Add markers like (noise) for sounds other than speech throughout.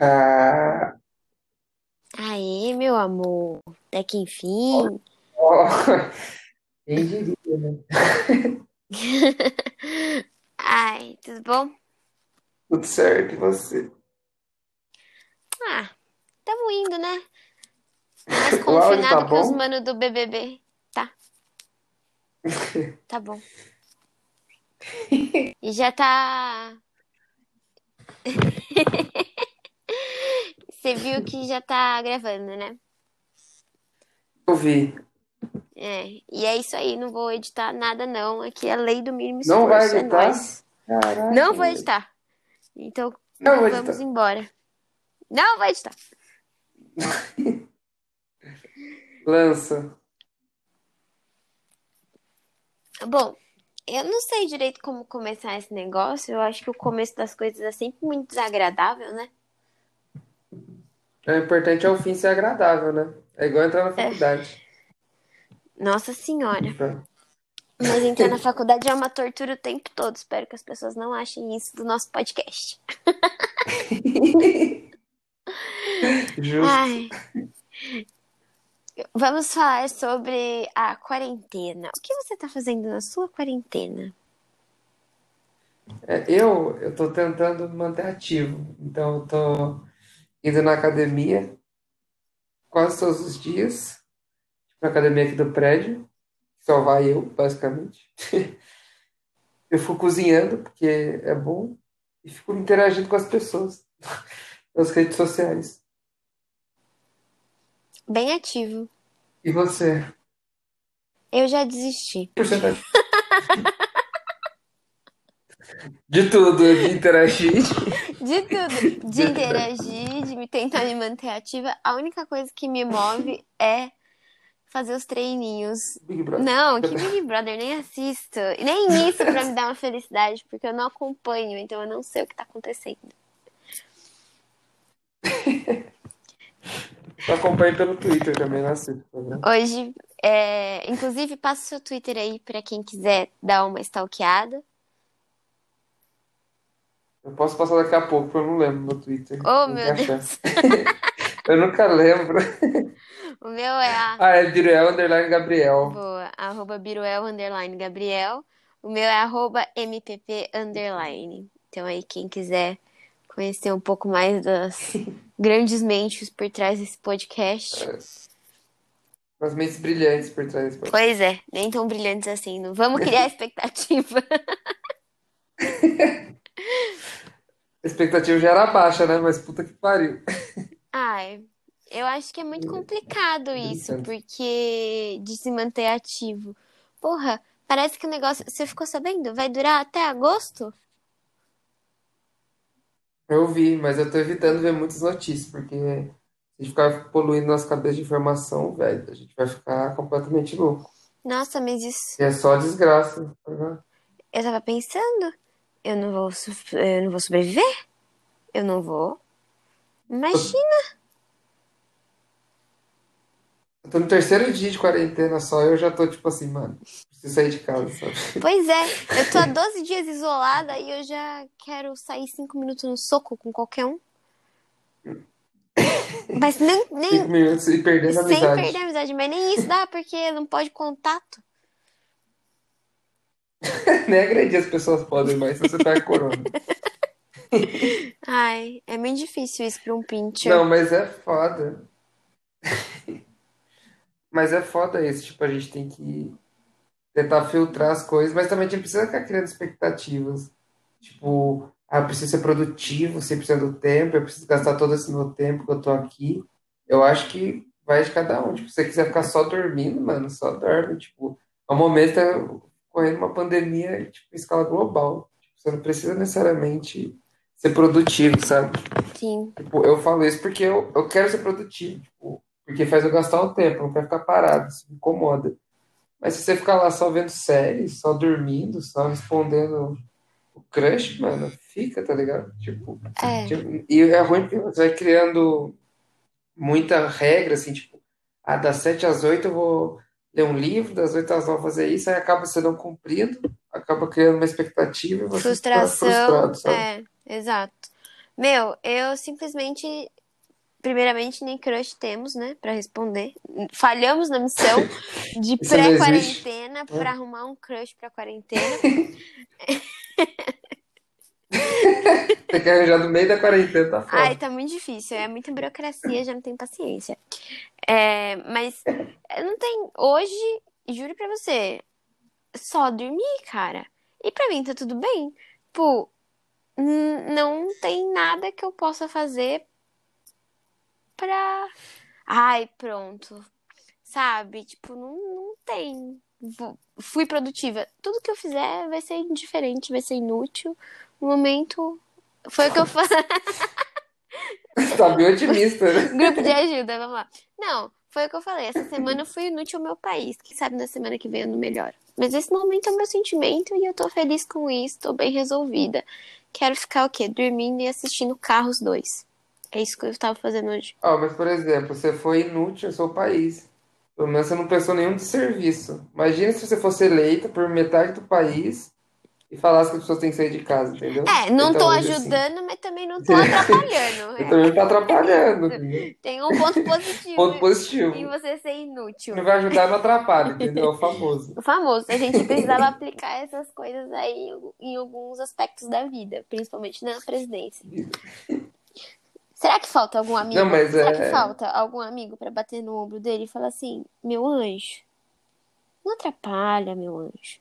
Ah, Aê, meu amor. Até que enfim. ó, (laughs) quem diria, né? (laughs) Ai, tudo bom? Tudo certo, e você? Ah, tamo indo, né? Mais (laughs) O áudio tá confinado que os bom? manos do BBB. Tá, tá bom. E já tá. Você viu que já tá gravando, né? Eu vi. É, e é isso aí, não vou editar nada não. Aqui é a lei do mínimo Não vai esforço, é editar? Caraca, Não vou editar. Então, Não vamos editar. embora. Não vou editar. (laughs) Lança. Bom, eu não sei direito como começar esse negócio. Eu acho que o começo das coisas é sempre muito desagradável, né? O importante é o fim ser agradável, né? É igual entrar na É. faculdade. Nossa senhora. Então, Mas entrar na faculdade é uma tortura o tempo todo. Espero que as pessoas não achem isso do nosso podcast. (laughs) Justo. Ai. Vamos falar sobre a quarentena. O que você tá fazendo na sua quarentena? É, eu, eu tô tentando manter ativo. Então, eu tô indo na academia quase todos os dias. Na academia aqui do prédio. Só vai eu, basicamente. (laughs) Eu fico cozinhando, porque é bom. E fico interagindo com as pessoas (laughs) nas redes sociais. Bem ativo. E você? Eu já desisti. Porcentagem. (laughs) De tudo, de interagir. De tudo. De interagir, de me tentar me manter ativa. A única coisa que me move é fazer os treininhos. Big Brother. Não, que Big Brother nem assisto. E nem isso pra me dar uma felicidade, porque eu não acompanho, então eu não sei o que tá acontecendo. Eu acompanho pelo Twitter também, não assisto. tá? Hoje, é, inclusive, passa o seu Twitter aí pra quem quiser dar uma stalkeada. Eu posso passar daqui a pouco, porque eu não lembro meu Twitter. Oh, Tem que meu achar. Deus. (laughs) Eu nunca lembro. O meu é a Ah, é Biruel Underline Gabriel. boa, arroba Biruel underline Gabriel. O meu é arroba MPP underline. Então aí quem quiser conhecer um pouco mais das (laughs) grandes mentes por trás desse podcast. Umas mentes brilhantes por trás desse podcast. Pois é, nem tão brilhantes assim. Não vamos criar (laughs) expectativa. A expectativa já era baixa, né? Mas puta que pariu. Ai, eu acho que é muito complicado isso, porque de se manter ativo. Porra, parece que o negócio. Você ficou sabendo? Vai durar até agosto? Eu vi, mas eu tô evitando ver muitas notícias, porque se a gente ficar poluindo nossa cabeça de informação, velho, a gente vai ficar completamente louco. Nossa, mas isso. E é só desgraça. tá Eu tava pensando, eu não vou, eu não vou sobreviver? Eu não vou. Imagina. Eu tô no terceiro dia de quarentena só, eu já tô tipo assim, mano, preciso sair de casa, sabe? Pois é, eu tô há (laughs) 12 dias isolada e eu já quero sair 5 minutos no soco com qualquer um. Mas nem, nem Cinco minutos e perdendo a sem amizade. perder a amizade, mas nem isso dá, porque não pode contato. (laughs) Nem agredir as pessoas podem mais se você pega corona. Ai, é muito difícil isso pra um pincher. Não, mas é foda. Mas é foda isso, tipo, a gente tem que tentar filtrar as coisas, mas também a gente precisa ficar criando expectativas. Tipo, ah, eu preciso ser produtivo 100% do tempo, eu preciso gastar todo esse meu tempo que eu tô aqui. Eu acho que vai de cada um. Tipo, se você quiser ficar só dormindo, mano, só dorme. Tipo, ao momento tá correndo uma pandemia, tipo, em escala global. Tipo, você não precisa necessariamente ser produtivo, sabe? Sim. Tipo, eu falo isso porque eu, eu quero ser produtivo, tipo, porque faz eu gastar o tempo, eu não quero ficar parado, isso me incomoda. Mas se você ficar lá só vendo série, só dormindo, só respondendo o crush, mano, fica, tá ligado? Tipo, É. tipo, e é ruim porque você vai criando muita regra, assim, tipo, ah, das 7 às 8 eu vou ler um livro, das 8 às 9 fazer isso, aí acaba você não cumprindo, acaba criando uma expectativa e você fica Frustração. frustrado, sabe? É, exato. Meu, eu simplesmente. Primeiramente, nem crush temos, né? Pra responder. Falhamos na missão (laughs) de pré-quarentena pra arrumar um crush pra quarentena. (laughs) Tem que arranjar no meio da quarentena, tá Ai, foda. tá muito difícil. É muita burocracia, já não tenho paciência. É, mas eu não tem. Hoje, juro pra você, só dormir, cara. E pra mim tá tudo bem. N- não tem nada que eu possa fazer pra. Ai, pronto. Sabe? Tipo, não, não tem. Fui produtiva. Tudo que eu fizer vai ser indiferente, vai ser inútil. No momento. Foi o que eu falei. (laughs) (laughs) Tá bem otimista, né? (laughs) Grupo de ajuda, vamos lá. Não, foi o que eu falei. Essa semana fui inútil ao meu país. Quem sabe na semana que vem eu não melhoro. Mas esse momento é o meu sentimento e eu tô feliz com isso, tô bem resolvida. Quero ficar o quê? Dormindo e assistindo Carros 2. É isso que eu tava fazendo hoje. Ó, mas por exemplo, você foi inútil ao seu país. Pelo menos você não prestou nenhum de serviço. Imagina se você fosse eleita por metade do país e falasse que as pessoas têm que sair de casa, entendeu? É, não tô Então, hoje, assim, ajudando, mas também não tô atrapalhando. (laughs) Você também tá atrapalhando. entendeu? Tem um ponto positivo Ponto positivo. em você ser inútil. Não vai ajudar, não atrapalha, entendeu? É o famoso. O famoso, a gente precisava aplicar essas coisas aí em, alguns aspectos da vida, principalmente na presidência. Será que falta algum amigo? Não, mas Será é- que falta algum amigo pra bater no ombro dele e falar assim: meu anjo, não atrapalha, meu anjo.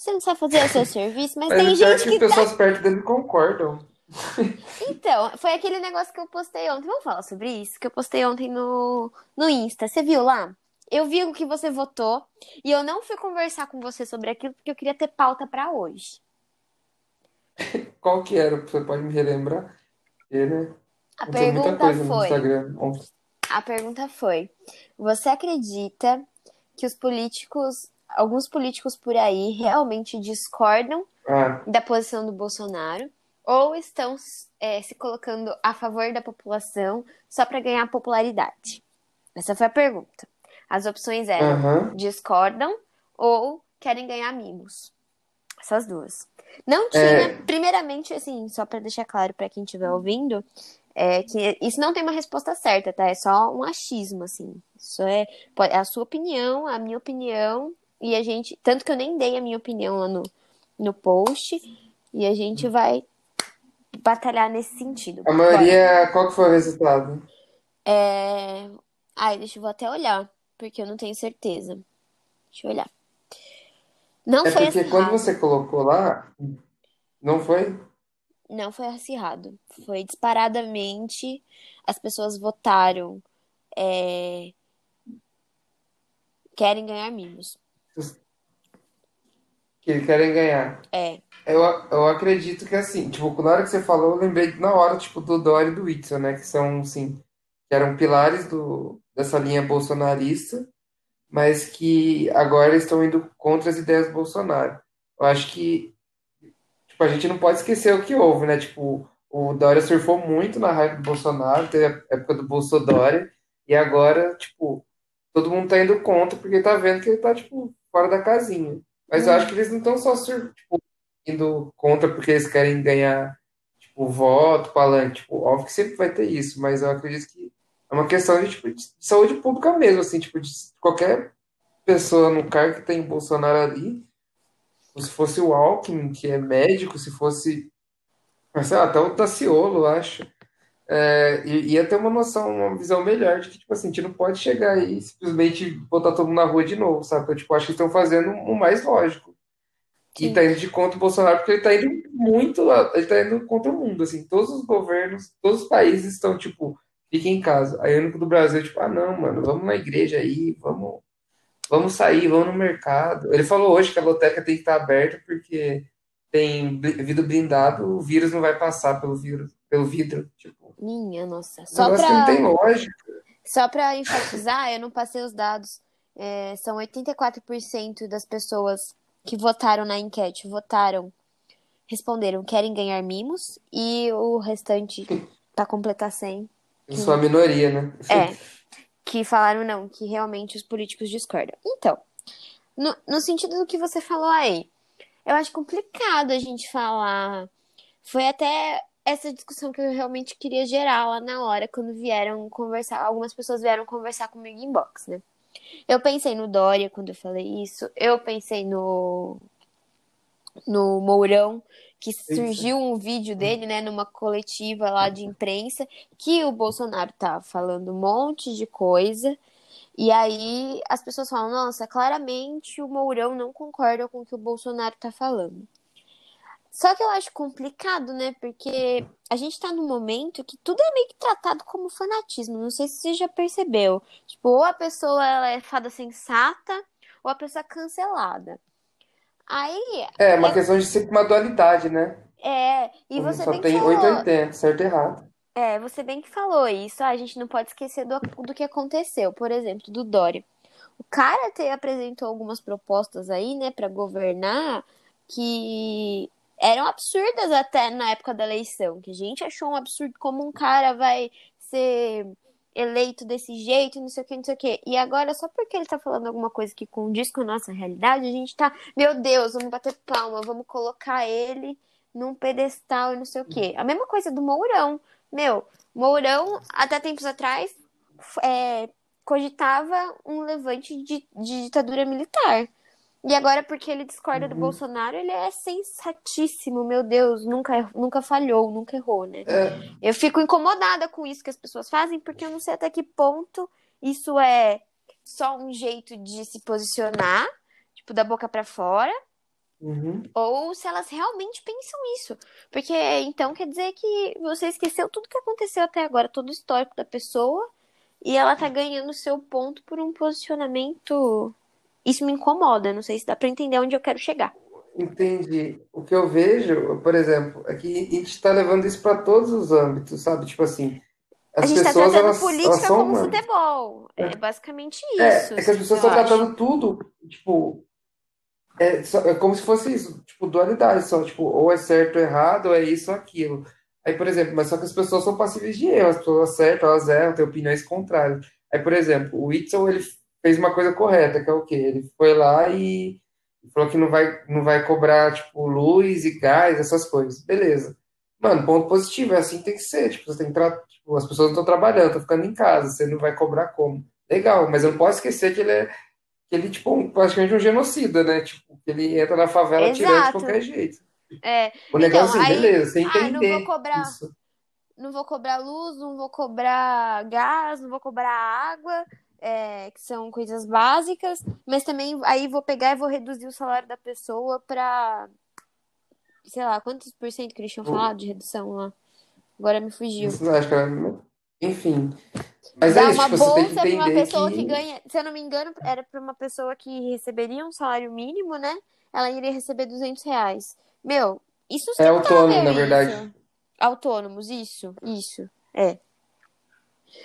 Você não sabe fazer o seu serviço, mas, Mas tem gente que que as tá. pessoas perto dele concordam. Então, foi aquele negócio que eu postei ontem. Vamos falar sobre isso? Que eu postei ontem no, no Insta. Você viu lá? Eu vi o que você votou e eu não fui conversar com você sobre aquilo porque eu queria ter pauta pra hoje. (laughs) Qual que era? Você pode me relembrar? Né? A muita pergunta foi. A pergunta foi: Você acredita que os políticos, alguns políticos por aí, realmente discordam Ah, da posição do Bolsonaro ou estão é, se colocando a favor da população só para ganhar popularidade? Essa foi a pergunta. As opções eram aham. discordam ou querem ganhar mimos. Essas duas. Não tinha, É. primeiramente, assim, só para deixar claro para quem estiver ouvindo, é que isso não tem uma resposta certa, tá? É só um achismo, assim. Isso é, é a sua opinião, a minha opinião, e a gente. Tanto que eu nem dei a minha opinião lá no, no post, e a gente vai batalhar nesse sentido. A maioria, qual que foi o resultado? É... Ai, deixa eu vou até olhar, porque eu não tenho certeza. Deixa eu olhar. Não É foi porque quando acirrado. você colocou lá, não foi? Não foi acirrado. Foi disparadamente. As pessoas votaram. é, Querem ganhar mimos. Que querem ganhar. É. Eu, eu acredito que assim, tipo, na hora que você falou, eu lembrei na hora, tipo, do Dória e do Whitson, né? Que são, assim, que eram pilares do, dessa linha bolsonarista, mas que agora estão indo contra as ideias do Bolsonaro. Eu acho que, tipo, a gente não pode esquecer o que houve, né? Tipo, o Dória surfou muito na raiva do Bolsonaro, teve a época do Bolsodória, e agora, tipo, todo mundo tá indo contra porque tá vendo que ele tá, tipo, fora da casinha. Mas eu acho que eles não estão só tipo, indo contra porque eles querem ganhar, tipo, voto, palanque. Tipo, óbvio que sempre vai ter isso, mas eu acredito que é uma questão de, tipo, de saúde pública mesmo, assim, tipo, de qualquer pessoa no cargo que tem Bolsonaro ali, se fosse o Alckmin, que é médico, se fosse, sei lá, até o eu acho, é, i- ia ter uma noção, uma visão melhor de que, tipo assim, a gente não pode chegar e simplesmente botar todo mundo na rua de novo, sabe? Eu, tipo, acho que estão fazendo o mais lógico. E Sim. tá indo de contra o Bolsonaro porque ele tá indo muito, ele tá indo contra o mundo, assim, todos os governos, todos os países estão, tipo, fiquem em casa. Aí o único do Brasil, tipo, ah, não, mano, vamos na igreja aí, vamos, vamos sair, vamos no mercado. Ele falou hoje que a loteca tem que estar aberta porque tem vidro blindado, o vírus não vai passar pelo vírus, pelo vidro, tipo, Minha nossa. Só que não pra, tem lógica. só pra enfatizar, eu não passei os dados. É, são 84% das pessoas que votaram na enquete votaram, responderam querem ganhar mimos e o restante, pra completar 100, Eu sou a minoria, né? É, (laughs) que falaram não, que realmente os políticos discordam. Então, no, no sentido do que você falou aí, eu acho complicado a gente falar. Foi até essa discussão que eu realmente queria gerar lá na hora, quando vieram conversar, algumas pessoas vieram conversar comigo em inbox, né? Eu pensei no Dória quando eu falei isso, eu pensei no no Mourão, que surgiu um vídeo dele, né, numa coletiva lá de imprensa, que o Bolsonaro tá falando um monte de coisa. E aí as pessoas falam, nossa, claramente o Mourão não concorda com o que o Bolsonaro tá falando. Só que eu acho complicado, né? Porque a gente tá num momento que tudo é meio que tratado como fanatismo. Não sei se você já percebeu. Tipo, ou a pessoa ela é fada sensata, ou a pessoa é cancelada. Aí. É, uma questão de ser uma dualidade, né? É, e você Só tem que falou. 880, certo e errado. É, você bem que falou isso. A gente não pode esquecer do, do que aconteceu. Por exemplo, do Dória. O cara até apresentou algumas propostas aí, né, pra governar que eram absurdas até na época da eleição. Que a gente achou um absurdo como um cara vai ser eleito desse jeito, não sei o que, não sei o que. E agora, só porque ele tá falando alguma coisa que condiz com a nossa realidade, a gente tá, meu Deus, vamos bater palma, vamos colocar ele num pedestal e não sei o que. A mesma coisa do Mourão. Meu, Mourão, até tempos atrás, é, cogitava um levante de, de ditadura militar. E agora, porque ele discorda do Uhum. Bolsonaro, ele é sensatíssimo, meu Deus, nunca, nunca falhou, nunca errou, né? É, Eu fico incomodada com isso que as pessoas fazem, porque eu não sei até que ponto isso é só um jeito de se posicionar, tipo, da boca pra fora, uhum. ou se elas realmente pensam isso. Porque então quer dizer que você esqueceu tudo que aconteceu até agora, todo o histórico da pessoa, e ela tá ganhando seu ponto por um posicionamento. Isso me incomoda, não sei se dá pra entender onde eu quero chegar. Entendi. O que eu vejo, por exemplo, é que a gente está levando isso para todos os âmbitos, sabe? Tipo assim, A as gente tá pessoas tratando elas, política elas como humanas. futebol. É basicamente É, isso. é que as pessoas estão tratando tudo, tipo, é, só- é como se fosse isso, tipo, dualidade só, tipo, ou é certo ou errado, ou é isso ou aquilo. Aí, por exemplo, mas só que as pessoas são passíveis de erro, as pessoas acertam, elas erram, têm opiniões contrárias. Aí, por exemplo, o Whitson, ele fez uma coisa correta, que é o quê? Ele foi lá e falou que não vai, não vai cobrar, tipo, luz e gás, essas coisas. Beleza. Mano, ponto positivo, é assim que tem que ser, tipo, você tem que tra... tipo, as pessoas não estão trabalhando, estão ficando em casa, você não vai cobrar como? Legal, mas eu não posso esquecer que ele é que ele, tipo, um- praticamente um genocida, né? Tipo, ele entra na favela tirando de Exato. qualquer jeito. É, O negócio Então, assim, aí- beleza, você ah, não entender vou cobrar. isso. não vou cobrar luz, não vou cobrar gás, não vou cobrar água, é, que são coisas básicas, mas também aí vou pegar e vou reduzir o salário da pessoa pra, sei lá, quantos por cento que eles tinham falado de redução lá? Agora me fugiu. Isso, acho que era- Enfim. Mas Dá é isso, uma tipo, bolsa pra uma pessoa que... que. ganha, se eu não me engano, era pra uma pessoa que receberia um salário mínimo, né? Ela iria receber 200 reais. Meu, isso É autônomo, na verdade. Autônomos, isso, isso. É.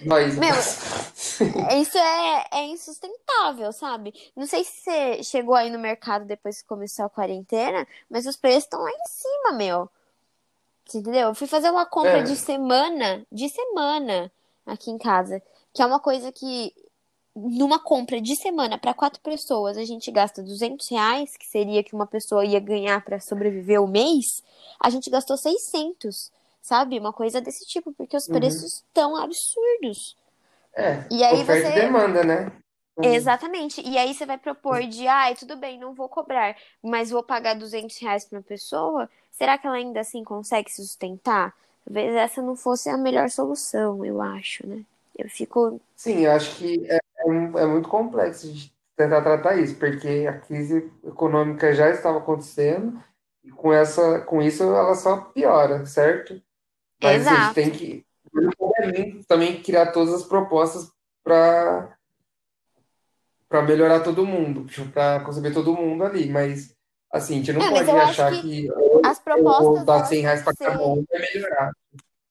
Nós. Meu, (laughs) Isso é, é insustentável, sabe? Não sei se você chegou aí no mercado depois que começou a quarentena, mas os preços estão lá em cima, meu. Você entendeu? Eu fui fazer uma compra É. de semana, de semana, aqui em casa. Que é uma coisa que, numa compra de semana para quatro pessoas, a gente gasta 200 reais, que seria que uma pessoa ia ganhar para sobreviver o mês. A gente gastou 600, sabe? Uma coisa desse tipo, porque os Uhum. preços estão absurdos. É, E aí oferta você- e demanda, né? Exatamente. E aí você vai propor de, ai, tudo bem, não vou cobrar, mas vou pagar 200 reais pra uma pessoa. Será que ela ainda assim consegue se sustentar? Talvez essa não fosse a melhor solução, eu acho, né? Eu fico. Sim, eu acho que é, é é muito complexo de tentar tratar isso, porque a crise econômica já estava acontecendo e com essa, com isso ela só piora, certo? Mas a gente Exato. tem que também criar todas as propostas para para melhorar todo mundo, para conceber todo mundo ali, mas assim, a gente não É, pode achar que que As propostas, dar elas 100 reais para que cada ser. um vai melhorar.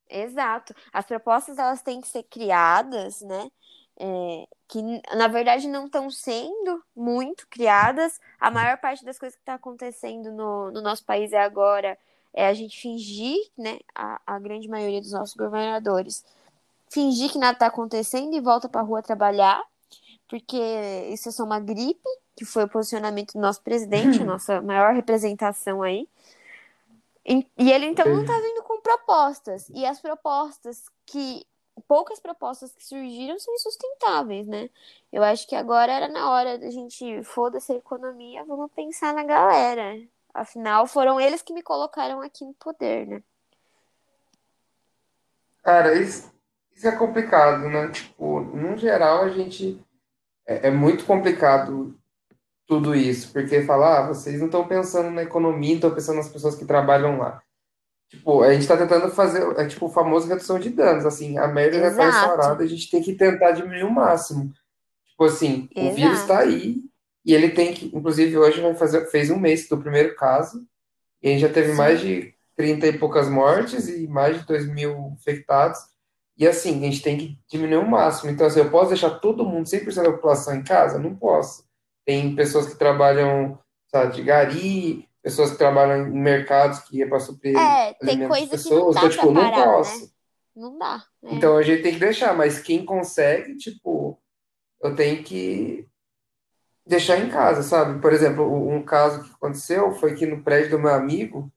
Exato. As propostas elas têm que ser criadas, né? É, que na verdade não estão sendo muito criadas. A maior parte das coisas que está acontecendo no, no nosso país é agora é a gente fingir, né? A, a grande maioria dos nossos governadores fingir que nada está acontecendo e volta para a rua trabalhar, porque isso é só uma gripe, que foi o posicionamento do nosso presidente, a (clears throat) nossa maior representação aí. E, e ele então não tá vindo com propostas. E as propostas que. Poucas propostas que surgiram são insustentáveis, né? Eu acho que agora era na hora da gente foda-se a economia, vamos pensar na galera. Afinal, foram eles que me colocaram aqui no poder, né? Cara, isso, isso é complicado, né? Tipo, no geral, a gente. É, é muito complicado tudo isso, porque falar, ah, vocês não estão pensando na economia, estão pensando nas pessoas que trabalham lá. Tipo, a gente está tentando fazer, é tipo o famoso redução de danos, assim, a merda já está instaurada, a gente tem que tentar diminuir o máximo. Tipo assim, o vírus está aí e ele tem que, inclusive hoje vai fazer, fez um mês do primeiro caso e a gente já teve mais Sim. de 30 e poucas mortes e mais de 2 mil infectados. E assim, a gente tem que diminuir o máximo. Então, assim, eu posso deixar todo mundo, 100% da população em casa? Não posso. Tem pessoas que trabalham, sabe, de gari, pessoas que trabalham em mercados que é para suprir É, tem coisa que não pessoas. Então, dá pra tipo, não parar, né? posso. Não dá. É. Então, a gente tem que deixar, mas quem consegue, tipo, eu tenho que deixar em casa, sabe? Por exemplo, um caso que aconteceu foi que no prédio do meu amigo,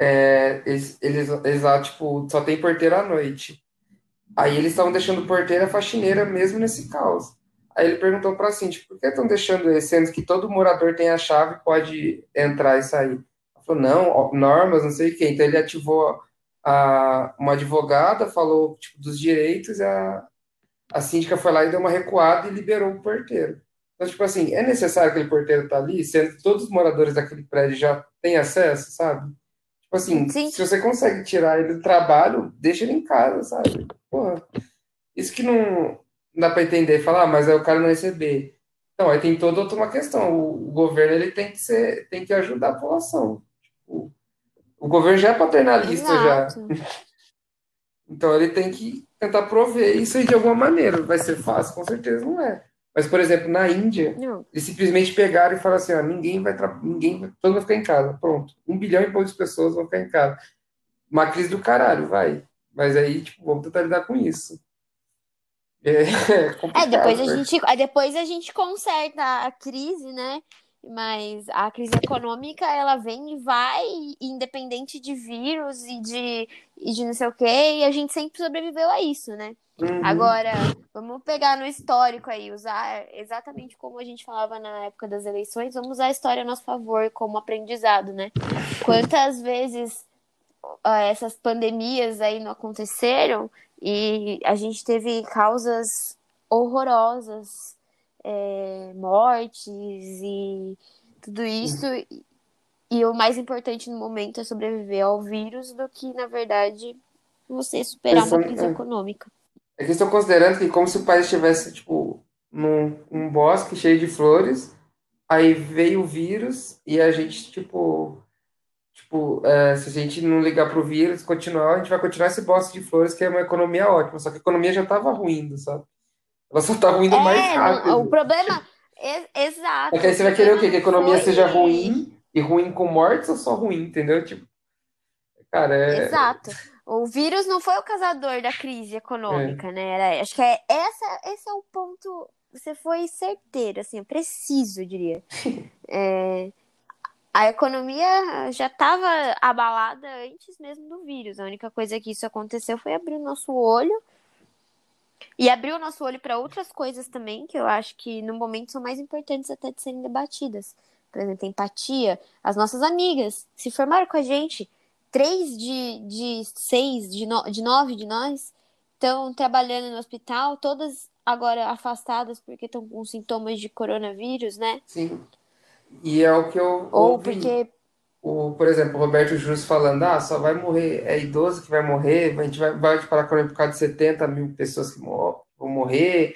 é, eles, eles, eles lá, tipo, só tem porteiro à noite. Aí eles estavam deixando porteira faxineira mesmo nesse caos. Aí ele perguntou para a síndica, por que estão deixando ele, sendo que todo morador tem a chave pode entrar e sair? Ela falou, não, normas, não sei o quê. Então ele ativou a, uma advogada, falou tipo, dos direitos, a, a síndica foi lá e deu uma recuada e liberou o porteiro. Então, tipo assim, é necessário que aquele porteiro tá ali, sendo que todos os moradores daquele prédio já têm acesso, sabe? Tipo assim, Sim. se você consegue tirar ele do trabalho, deixa ele em casa, sabe? Porra, isso que não dá para entender, falar, ah, mas aí o cara não receber. Então, aí tem toda outra uma questão. O, governo ele tem que ser, tem que ajudar a população. Tipo, o governo já é paternalista já. Exato. (laughs) Então ele tem que tentar prover isso aí de alguma maneira. Vai ser fácil? Com certeza não é. Mas, por exemplo, na Índia, Não. eles simplesmente pegaram e falaram assim: ó, ninguém vai, ninguém vai, todo mundo vai ficar em casa. Pronto. Um bilhão e poucas pessoas vão ficar em casa. Uma crise do caralho, vai. Mas aí, tipo, vamos tentar lidar com isso. É, (laughs) é É, depois complicado, a né? gente, aí depois a gente conserta a crise, né? Mas a crise econômica, ela vem e vai, independente de vírus e de, e de não sei o quê, e a gente sempre sobreviveu a isso, né? Uhum. Agora, vamos pegar no histórico aí, usar exatamente como a gente falava na época das eleições, vamos usar a história a nosso favor como aprendizado, né? Quantas vezes essas pandemias aí não aconteceram e a gente teve causas horrorosas, é, mortes e tudo isso. E o mais importante no momento é sobreviver ao vírus do que, na verdade, você superar uma Pensando- crise é. econômica. É que estou considerando que como se o país estivesse, tipo, num um bosque cheio de flores, aí veio o vírus e a gente, tipo, tipo, é, se a gente não ligar pro vírus, continuar, a gente vai continuar esse bosque de flores, que é uma economia ótima, só que a economia já estava ruindo, sabe? Ela só ruindo mais É, não- rápido. o problema. é- exato. Só que aí você vai querer o quê? Que a economia Foi- seja ruim e ruim com mortes ou só ruim, entendeu? Tipo, cara, é. Exato. O vírus não foi o causador da crise econômica, né? Era, acho que é essa, esse é o ponto. Você foi certeiro, assim, preciso, eu diria. (laughs) É, a economia já estava abalada antes mesmo do vírus. A única coisa que isso aconteceu foi abrir o nosso olho e abrir o nosso olho para outras coisas também, que eu acho que no momento são mais importantes até de serem debatidas. Por exemplo, empatia. As nossas amigas se formaram com a gente. Três de, de seis, de, no, de nove de nós estão trabalhando no hospital, todas agora afastadas porque estão com sintomas de coronavírus, né? Sim. E é o que eu Ou ouvi. porque O, por exemplo, o Roberto Justus falando, ah, só vai morrer, é idoso que vai morrer, a gente vai, vai parar por causa de 70 mil pessoas que mor- vão morrer,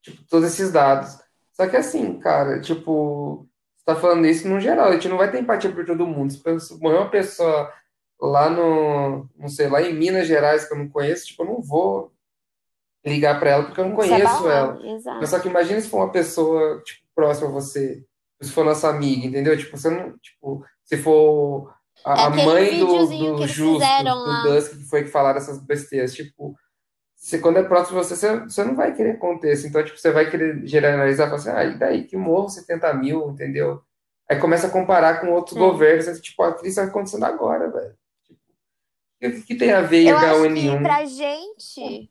tipo, todos esses dados. Só que assim, cara, tipo, você tá falando isso no geral, a gente não vai ter empatia por todo mundo. Se morrer uma pessoa lá no, não sei, lá em Minas Gerais que eu não conheço, tipo, eu não vou ligar pra ela porque eu não conheço ela. Mas Exato. só que imagina se for uma pessoa, tipo, próxima a você, se for nossa amiga, entendeu? Tipo, você não, tipo, se for É a, a aquele mãe do, do Justo, do. Dusk, que foi que falaram essas besteiras, tipo, você, quando é próximo de você, você, você não vai querer que aconteça, então, tipo, você vai querer generalizar, falar assim, ah, e daí, que morro 70 mil, entendeu? Aí começa a comparar com outros É. governos, assim, tipo, a crise está acontecendo agora, velho. Tipo, o que, que tem a ver Eu acho que H1N1? pra gente,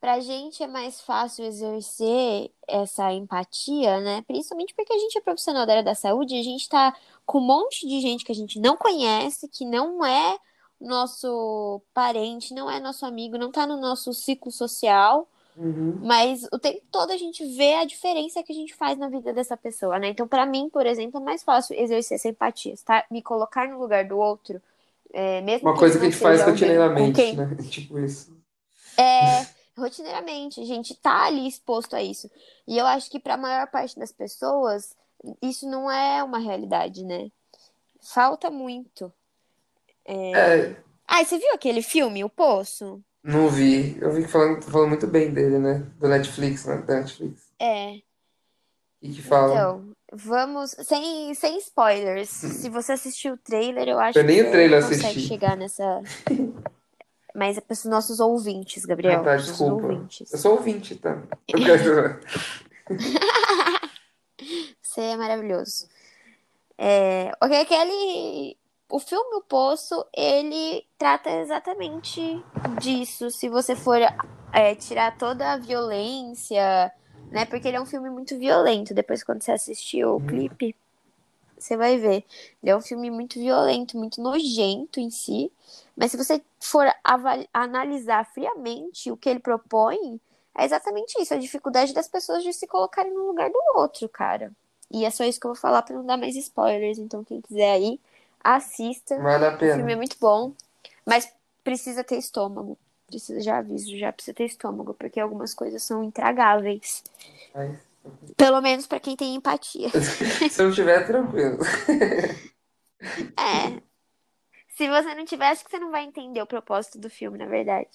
pra gente é mais fácil exercer essa empatia, né? Principalmente porque a gente é profissional da área da saúde, a gente tá com um monte de gente que a gente não conhece, que não é nosso parente, não é nosso amigo, não tá no nosso ciclo social. Uhum. Mas o tempo todo a gente vê a diferença que a gente faz na vida dessa pessoa, né? Então, pra mim, por exemplo, é mais fácil exercer essa empatia, tá? Me colocar no lugar do outro, é, mesmo Uma coisa que a gente faz rotineiramente, quem né? (laughs) Tipo isso. é rotineiramente, a gente tá ali exposto a isso. E eu acho que pra maior parte das pessoas, isso não é uma realidade, né? Falta muito. É, Ah, e você viu aquele filme, O Poço? não vi. Eu vi que falando, falando muito bem dele, né? Do Netflix, né? Da Netflix. É. E que fala. Então, vamos. Sem, sem spoilers. Se você assistiu o trailer, eu acho Eu nem que o você trailer consegue assisti. chegar nessa. (laughs) Mas é para os nossos ouvintes, Ah, Gabriel. tá, Nossos desculpa. ouvintes. Eu sou ouvinte, tá? (laughs) Você é maravilhoso. É, ok, aquele. O filme O Poço, ele trata exatamente disso. Se você for é, tirar toda a violência, né? Porque ele é um filme muito violento. Depois, quando você assistir o clipe, você vai ver. Ele é um filme muito violento, muito nojento em si. Mas se você for analisar friamente o que ele propõe, é exatamente isso, a dificuldade das pessoas de se colocarem no lugar do outro, cara. E é só isso que eu vou falar pra não dar mais spoilers. Então, quem quiser aí, assista. Vale a O filme é pena. muito bom, mas precisa ter estômago. Precisa, já aviso, já precisa ter estômago, porque algumas coisas são intragáveis. Mas, Pelo menos pra quem tem empatia. (laughs) se eu tiver, tranquilo. É. Se você não tiver, acho que você não vai entender o propósito do filme, na verdade.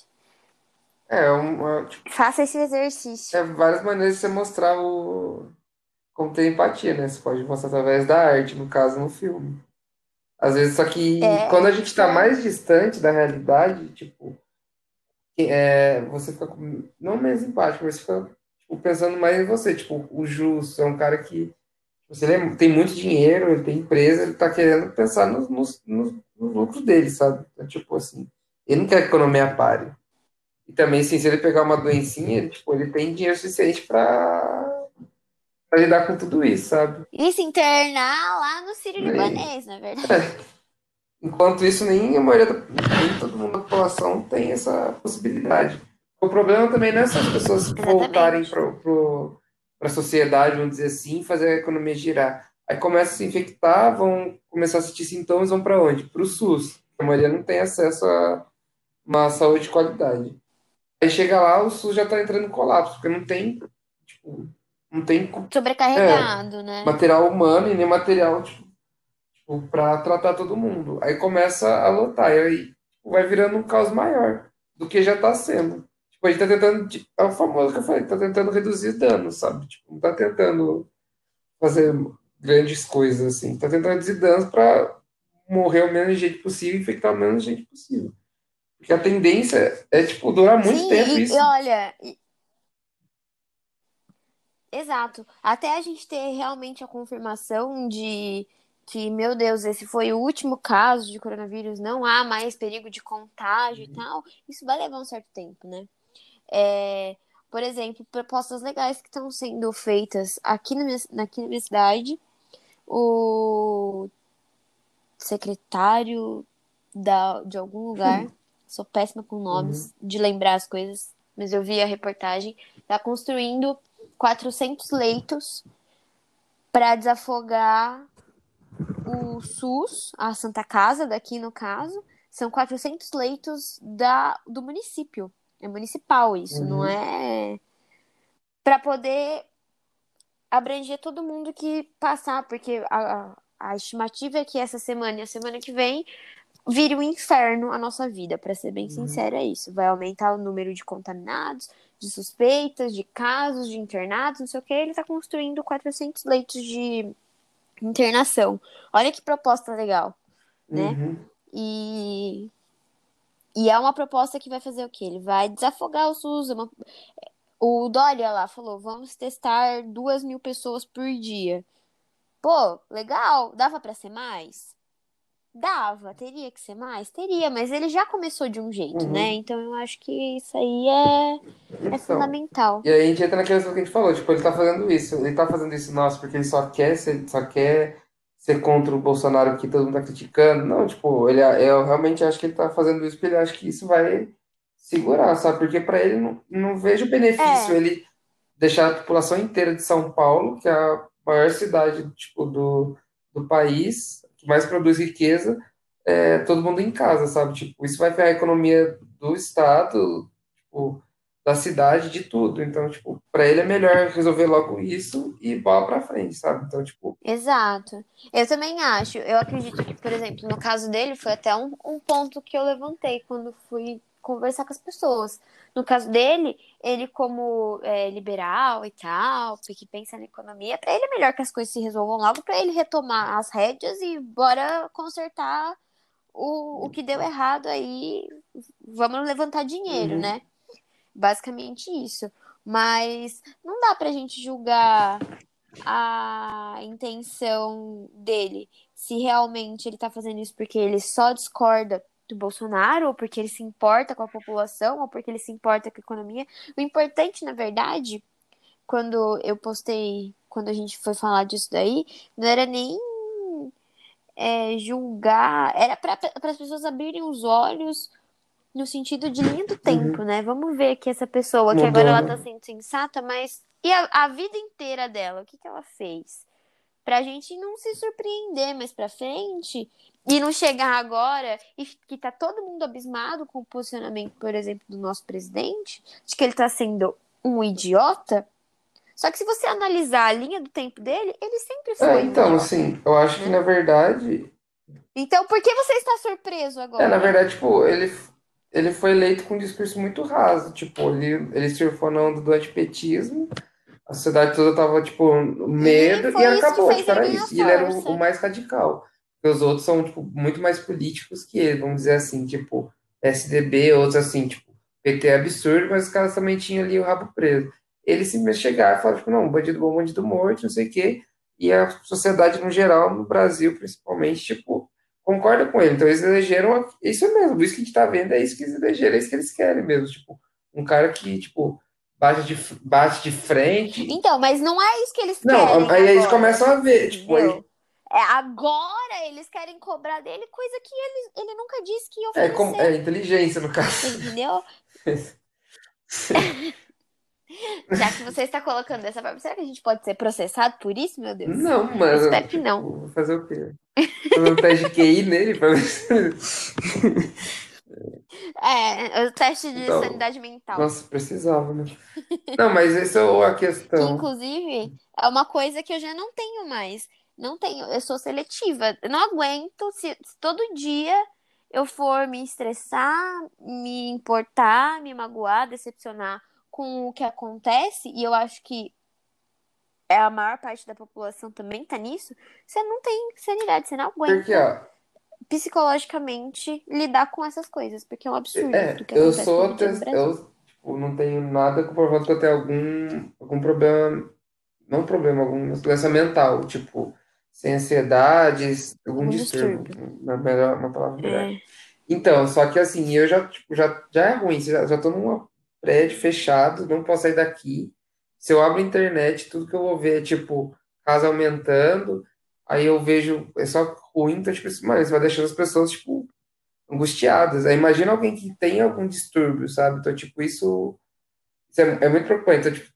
É, uma, tipo, Faça esse exercício. é várias maneiras de você mostrar o... como ter empatia, né? Você pode mostrar através da arte, no caso, no filme. Às vezes, só que É, quando a gente tá é. mais distante da realidade, tipo, é, você fica com- não menos empático, mas você fica tipo, pensando mais em você. Tipo, o Justo é um cara que você lembra, tem muito dinheiro, ele tem empresa, ele tá querendo pensar nos, nos, nos, nos lucros dele, sabe? Então, tipo assim, ele não quer que a economia pare. E também, assim, se ele pegar uma doencinha, ele, tipo, ele tem dinheiro suficiente pra, pra lidar com tudo isso, sabe? E se internar lá no Sírio Libanês, na verdade. Enquanto isso, nem a maioria, da, nem todo mundo da população tem essa possibilidade. O problema também não é só as pessoas voltarem para a sociedade, vamos dizer assim, fazer a economia girar. Aí começa a se infectar, vão começar a sentir sintomas, vão para onde? Para o SUS. A maioria não tem acesso a uma saúde de qualidade. Aí chega lá, o SUS já está entrando em colapso, porque não tem, tipo, não tem Sobrecarregado, né? material humano e nem material tipo, tipo, para tratar todo mundo. Aí começa a lotar, e aí vai virando um caos maior do que já está sendo. Tipo, a gente tá tentando, é o famoso que eu falei, tá tentando reduzir danos, sabe? Tipo, não tá tentando fazer grandes coisas assim, tá tentando reduzir danos para morrer o menos gente possível e infectar o menos gente possível. Porque a tendência é, tipo, durar muito Sim, tempo e, isso. e olha. e- Exato. Até a gente ter realmente a confirmação de que, meu Deus, esse foi o último caso de coronavírus, não há mais perigo de contágio e tal, isso vai levar um certo tempo, né? É, por exemplo, propostas legais que estão sendo feitas aqui na minha, aqui na minha cidade. O secretário da, de algum lugar, sou péssima com nomes, de lembrar as coisas, mas eu vi a reportagem, está construindo 400 leitos para desafogar o SUS, a Santa Casa daqui no caso, são 400 leitos da, do município. É municipal isso, Uhum. não é para poder abranger todo mundo que passar, porque a, a estimativa é que essa semana e a semana que vem vire um inferno a nossa vida, para ser bem sincera, é isso. Vai aumentar o número de contaminados, de suspeitas, de casos, de internados, não sei o que. Ele está construindo 400 leitos de internação. Olha que proposta legal, né? Uhum. E, e é uma proposta que vai fazer o quê? Ele vai desafogar o SUS. uma- O Dória lá falou: vamos testar duas mil pessoas por dia. Pô, legal. Dava para ser mais? Dava, teria que ser mais? Teria, mas ele já começou de um jeito, Uhum. né? Então eu acho que isso aí é, é Então, fundamental. E aí a gente entra naquela coisa que a gente falou, tipo, ele tá fazendo isso, ele tá fazendo isso, nossa, porque ele só quer ser, só quer ser contra o Bolsonaro que todo mundo tá criticando. Não, tipo, ele, eu realmente acho que ele tá fazendo isso porque ele acha que isso vai segurar, sabe? Porque pra ele não, não vejo benefício É, ele deixar a população inteira de São Paulo, que é a maior cidade, tipo, do, do país, que mais produz riqueza, é, todo mundo em casa, sabe? Tipo, isso vai ferrar a economia do estado, tipo, da cidade, de tudo. Então, tipo, para ele é melhor resolver logo isso e bola pra frente, sabe? Então, tipo, exato. Eu também acho. Eu acredito que, por exemplo, no caso dele, foi até um, um ponto que eu levantei quando fui conversar com as pessoas. No caso dele, ele como é, liberal e tal, que pensa na economia, para ele é melhor que as coisas se resolvam logo, para ele retomar as rédeas e bora consertar o, o que deu errado aí. Vamos levantar dinheiro, uhum, né? Basicamente isso. Mas não dá pra gente julgar a intenção dele, se realmente ele tá fazendo isso porque ele só discorda do Bolsonaro, ou porque ele se importa com a população, ou porque ele se importa com a economia. O importante, na verdade, quando eu postei, quando a gente foi falar disso daí, não era nem é, julgar, era para as pessoas abrirem os olhos no sentido de linha do tempo, uhum, né? Vamos ver que essa pessoa, que agora ela tá mudando. sendo sensata, mas e a, a vida inteira dela, o que que ela fez? Pra gente não se surpreender mais pra frente e não chegar agora e que tá todo mundo abismado com o posicionamento, por exemplo, do nosso presidente, de que ele tá sendo um idiota. Só que se você analisar a linha do tempo dele, ele sempre É, foi um então, idiota, assim, eu acho que né? na verdade, Então, por que você está surpreso é, na agora? verdade, tipo, ele, ele foi eleito com um discurso muito raso, tipo, ele, ele surfou na onda do antipetismo, A sociedade toda tava, tipo, E medo e que acabou, tipo, era isso. E ele era o, o força. mais radical. Os outros são, tipo, muito mais políticos que ele, vamos dizer assim, tipo, PSDB, outros assim, tipo, PT é absurdo, mas os caras também tinham ali o rabo preso. Ele simplesmente chegava e falava, tipo, não, bandido bom, bandido morto, não sei o quê. E a sociedade, no geral, no Brasil, principalmente, tipo, concorda com ele. Então eles elegeram, isso mesmo, isso que a gente tá vendo é isso que eles elegeram, é isso que eles querem mesmo, tipo, um cara que, tipo, bate de, bate de frente Então, mas não é isso que eles não, querem aí eles agora, começam a ver, tipo, aí? É, agora eles querem cobrar dele coisa que ele, ele nunca disse que ia é, como, oferecer, é inteligência no caso. entendeu? (laughs) (laughs) Já que você está colocando dessa forma, será que a gente pode ser processado por isso, meu Deus? Não, Eu mas, espero que tipo, não. vou fazer o quê? Fazer um teste de QI nele pra. (laughs) É, o teste de Então, sanidade mental. nossa, precisava, né? Não, mas essa é a Que, (laughs) questão. inclusive, é uma coisa que eu já não tenho mais. Não tenho, eu sou seletiva. Eu não aguento se, se todo dia eu for me estressar, me importar, me magoar, decepcionar com o que acontece, e eu acho que é a maior parte da população também tá nisso, você não tem sanidade, você não Porque, aguenta ó, psicologicamente lidar com essas coisas, porque é um absurdo é, eu sou, eu, tipo, não tenho nada comprovado que eu tenho algum, algum problema, não problema, alguma doença mental, tipo, sem ansiedades, algum Algum distúrbio, distúrbio. uma, melhor, uma palavra melhor. É. Então, só que assim, eu já, tipo, já, já é ruim, já, já tô num prédio fechado, não posso sair daqui. Se eu abro a internet, tudo que eu vou ver é, tipo, casa aumentando, aí eu vejo, é só ruim, então, tipo, mano, isso vai deixando as pessoas, tipo, angustiadas. Aí imagina alguém que tem algum distúrbio, sabe? Então, tipo, isso, isso é, é muito preocupante. Então, tipo,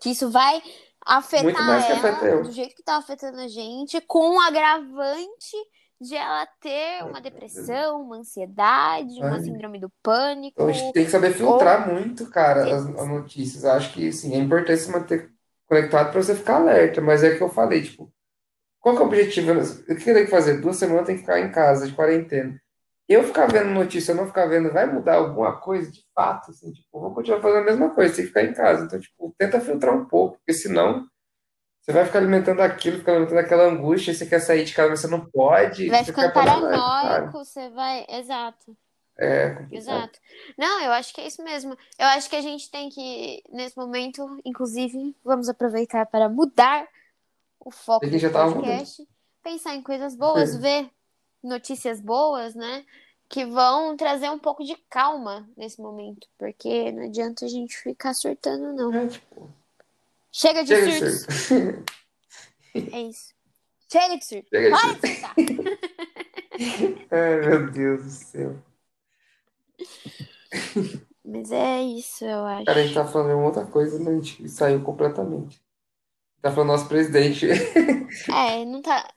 que isso vai afetar que afeta ela do jeito que tá afetando a gente, com o agravante de ela ter uma depressão, uma ansiedade, uma Ai, síndrome do Então, a gente pânico, tem que saber ou filtrar muito, cara, as, as notícias. Acho que, sim, é importante se manter conectado para você ficar alerta, mas é que eu falei, tipo, qual que é o objetivo? O que eu tenho que fazer? Duas semanas tem que ficar em casa, de quarentena. Eu ficar vendo notícia, eu não ficar vendo, vai mudar alguma coisa de fato, assim, tipo, eu vou continuar fazendo a mesma coisa, tem que ficar em casa. Então, tipo, tenta filtrar um pouco, porque senão você vai ficar alimentando aquilo, ficar alimentando aquela angústia, você quer sair de casa, mas você não pode, vai ficando paranoico, você vai. Exato, É complicado. exato. Não, eu acho que é isso mesmo. Eu acho que a gente tem que, nesse momento, inclusive, vamos aproveitar para mudar o foco tava mudando. podcast, pensar em coisas boas, ver notícias boas, né? Que vão trazer um pouco de calma nesse momento. Porque não adianta a gente ficar surtando, não. É, tipo, Chega de chega de surtos. surto. É isso. Chega de surto. Chega de surto. (laughs) Ai, meu Deus do céu. Mas é isso, eu acho. Cara, a gente tá falando de uma outra coisa, mas a gente saiu completamente. Tá falando nosso presidente. (laughs) É, não tá.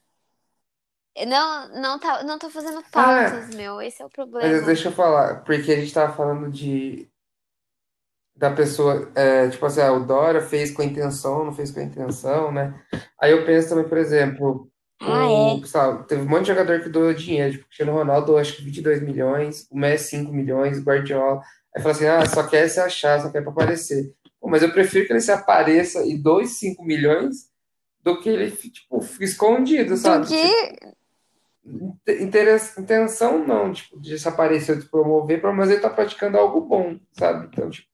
Não, não tá, não tô fazendo Ah, pautas, meu. Esse é o mas problema. deixa eu falar, porque a gente tava falando de da pessoa, é, tipo assim, ah, o Dória fez com a intenção, não fez com a intenção, né? Aí eu penso também, por exemplo, Ah, o, é. sabe, teve um monte de jogador que doou dinheiro, tipo, o Cristiano Ronaldo acho que 22 milhões, o Messi 5 milhões, o Guardiola. Aí fala assim, ah, só quer se achar, só quer pra aparecer. Pô, mas eu prefiro que ele se apareça e doe 5 milhões do que ele, tipo, escondido, Do sabe? Tipo, que. Interes- intenção não, tipo, de se aparecer, de promover, mas ele tá praticando algo bom, sabe? Então, tipo,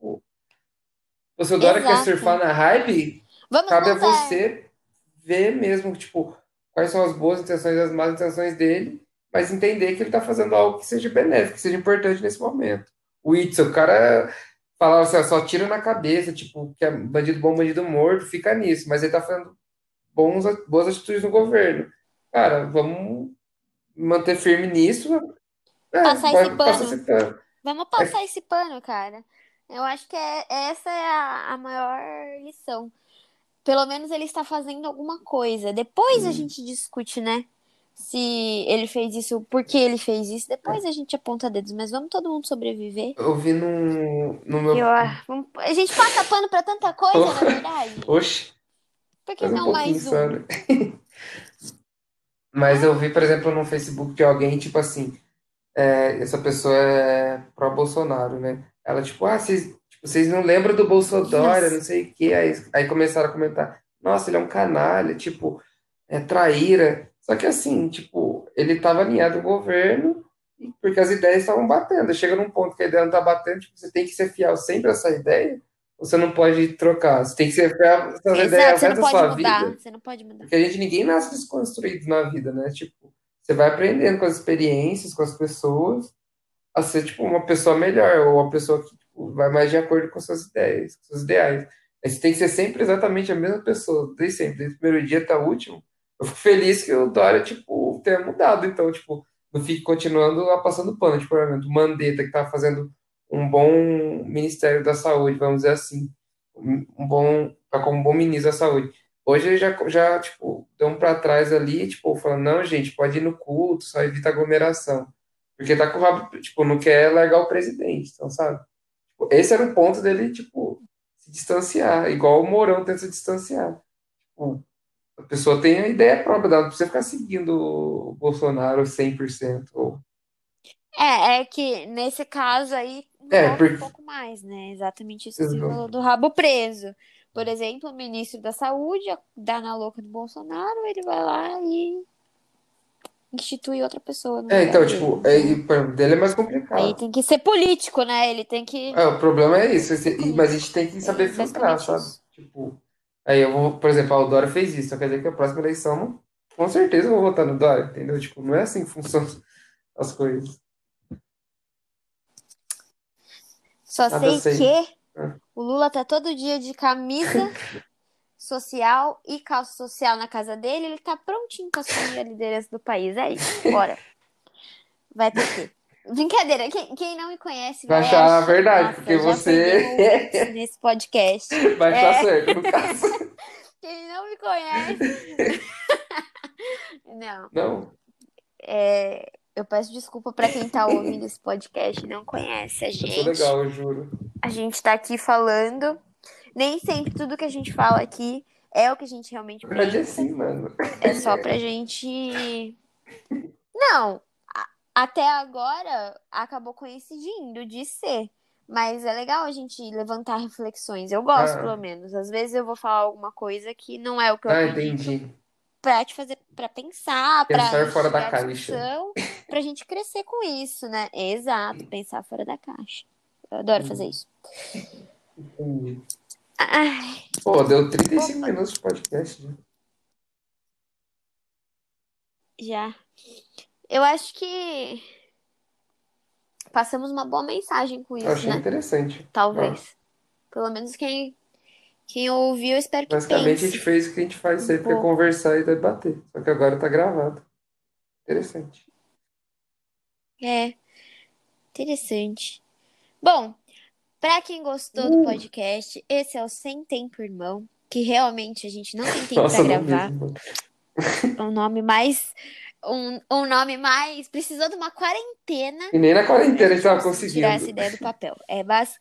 se o Dória quer surfar Exato. na hype, Vamos cabe a você ver mesmo, tipo, quais são as boas intenções e as más intenções dele, mas entender que ele tá fazendo algo que seja benéfico, que seja importante nesse momento. O Itzel, o cara falava assim, só tira na cabeça, tipo, que é bandido bom, bandido morto, fica nisso, mas ele tá fazendo bons, boas atitudes no governo. Cara, vamos manter firme nisso, é, Passar vai esse passar esse pano. Vamos É, passar esse pano, cara. Eu acho que é, essa é a, a maior lição. Pelo menos ele está fazendo alguma coisa. Depois a hum, gente discute, né? Se ele fez isso, por que ele fez isso. Depois a gente aponta dedos, mas vamos todo mundo sobreviver. eu vi no, no Eu, meu. ah, vamos- a gente passa pano pra tanta coisa, na verdade. (laughs) Oxe, Por que um não pouquinho mais um? né? (laughs) Mas eu vi, por exemplo, no Facebook de alguém, tipo assim, é, essa pessoa é pró-Bolsonaro, né? Ela, tipo, ah, vocês, tipo, vocês não lembram do Bolsonaro, não sei o quê. Aí, aí começaram a comentar, nossa, ele é um canalha, tipo, é traíra. Só que assim, tipo, ele estava alinhado com o governo, porque as ideias estavam batendo. Chega num ponto que a ideia não tá batendo, tipo, você tem que ser fiel sempre a essa ideia, você não pode trocar. Você tem que ser fiel a essa ideia você não da pode sua mudar. vida. Você não pode mudar. Porque a gente, ninguém nasce desconstruído na vida, né? Tipo, você vai aprendendo com as experiências, com as pessoas, a ser, tipo, uma pessoa melhor, ou uma pessoa que, tipo, vai mais de acordo com suas ideias, com seus ideais. Você tem que ser sempre exatamente a mesma pessoa, desde sempre, desde o primeiro dia até o último. Eu fico feliz que o Dória, tipo, tenha mudado, então, tipo, não fique continuando a passando pano. Tipo, o Mandetta, que tá fazendo um bom Ministério da Saúde, vamos dizer assim, um bom, tá como um bom ministro da Saúde. Hoje ele já, já tipo, deu um pra trás ali, tipo, falando, não, gente, pode ir no culto, só evita aglomeração. Porque tá com o rabo, tipo, não quer largar o presidente, então, sabe? Tipo, esse era um ponto dele, tipo, se distanciar, igual o Mourão tenta se distanciar. Tipo, a pessoa tem a ideia própria dela, não precisa ficar seguindo o Bolsonaro 100%. Ou... É, é que nesse caso aí É, envolve um porque... pouco mais, né? Exatamente isso que você falou do rabo preso. Por exemplo, o ministro da Saúde dá na louca do Bolsonaro, ele vai lá e institui outra pessoa no É, então, tipo, é, e, dele é mais aí complicado. tem que ser político, né? Ele tem que É, o problema é isso, esse- e- mas a gente tem que saber filtrar, basicamente sabe? isso. Tipo, aí eu vou, por exemplo, a Dória fez isso, então quer dizer que a próxima eleição, com certeza eu vou votar no Dória, entendeu? Tipo, não é assim que funcionam (laughs) as coisas. Só Nada sei sei. que Ah. o Lula tá todo dia de camisa (laughs) social e calça social na casa dele, ele tá prontinho pra assumir a liderança do país. É isso, bora. Vai ter que. Brincadeira, quem, quem não me conhece Vai vai achar a verdade, Nossa, porque você (laughs) nesse podcast. vai achar É, certo, no caso. (laughs) quem não me conhece. (laughs) Não, Não, é, eu peço desculpa pra quem tá ouvindo esse podcast e não conhece a eu sou gente. legal, eu juro. A gente tá aqui falando. Nem sempre tudo que a gente fala aqui é o que a gente realmente Na verdade é pensa. assim, mano. É só pra gente. (laughs) Não, até agora acabou coincidindo de ser. Mas é legal a gente levantar reflexões. Eu gosto, Ah, pelo menos. Às vezes eu vou falar alguma coisa que não é o que eu ah, entendi. pra te fazer, pra pensar, pra Pensar fora da caixa. pra gente crescer com isso, né? Exato, (laughs) pensar fora da caixa. Eu adoro fazer Hum, isso. Entendi. Ai, Pô, deu 35 opa, minutos de podcast. já. já. Eu acho que passamos uma boa mensagem com Eu isso, achei né? interessante. Talvez. Pelo menos quem, quem ouviu, eu espero que Basicamente, a pense. gente fez o que a gente faz sempre, é conversar e debater. Só que agora tá gravado. Interessante. É, interessante. Bom, pra quem gostou do Uh. podcast, esse é o Sem Tempo Irmão, que realmente a gente não tem tempo Nossa, pra gravar. mesmo. Um nome mais. Um, um nome mais. Precisou de uma quarentena E nem na quarentena a gente tava pra conseguir tirar essa conseguindo. ideia do papel. É bas...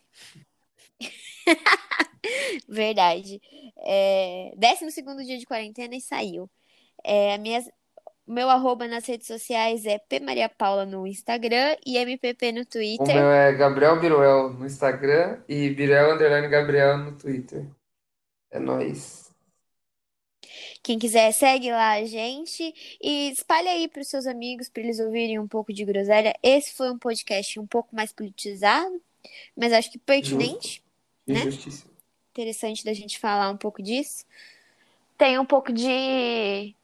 (laughs) Verdade. É... 12 dia de quarentena e saiu. É, a minha... Meu arroba nas redes sociais é P Maria Paula no Instagram e MPP no O Twitter. meu é Gabriel Biruel no Instagram e Biruel Underline Gabriel no Twitter. É nóis. Quem quiser, segue lá a gente e espalha aí para os seus amigos para eles ouvirem um pouco de groselha. Esse foi um podcast um pouco mais politizado, mas acho que pertinente, né? Injustiça. Interessante da gente falar um pouco disso. Tem um pouco de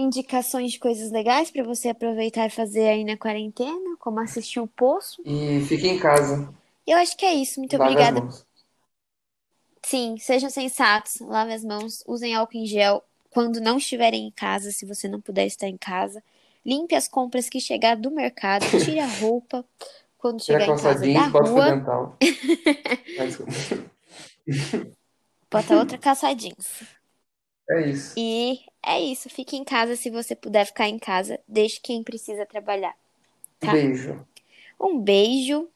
indicações de coisas legais para você aproveitar e fazer aí na quarentena, como assistir o Poço. E fique em casa. Eu acho que é isso. Muito Lave obrigada. Sim, sejam sensatos, lavem as mãos, usem álcool em gel quando não estiverem em casa, se você não puder estar em casa. Limpe as compras que chegar do mercado, (laughs) tire a roupa quando chegar em casa jeans, da rua, dental. (laughs) (laughs) Bota outra calça jeans. É isso. E é isso, fique em casa se você puder ficar em casa, deixe quem precisa trabalhar, tá? Beijo. Um beijo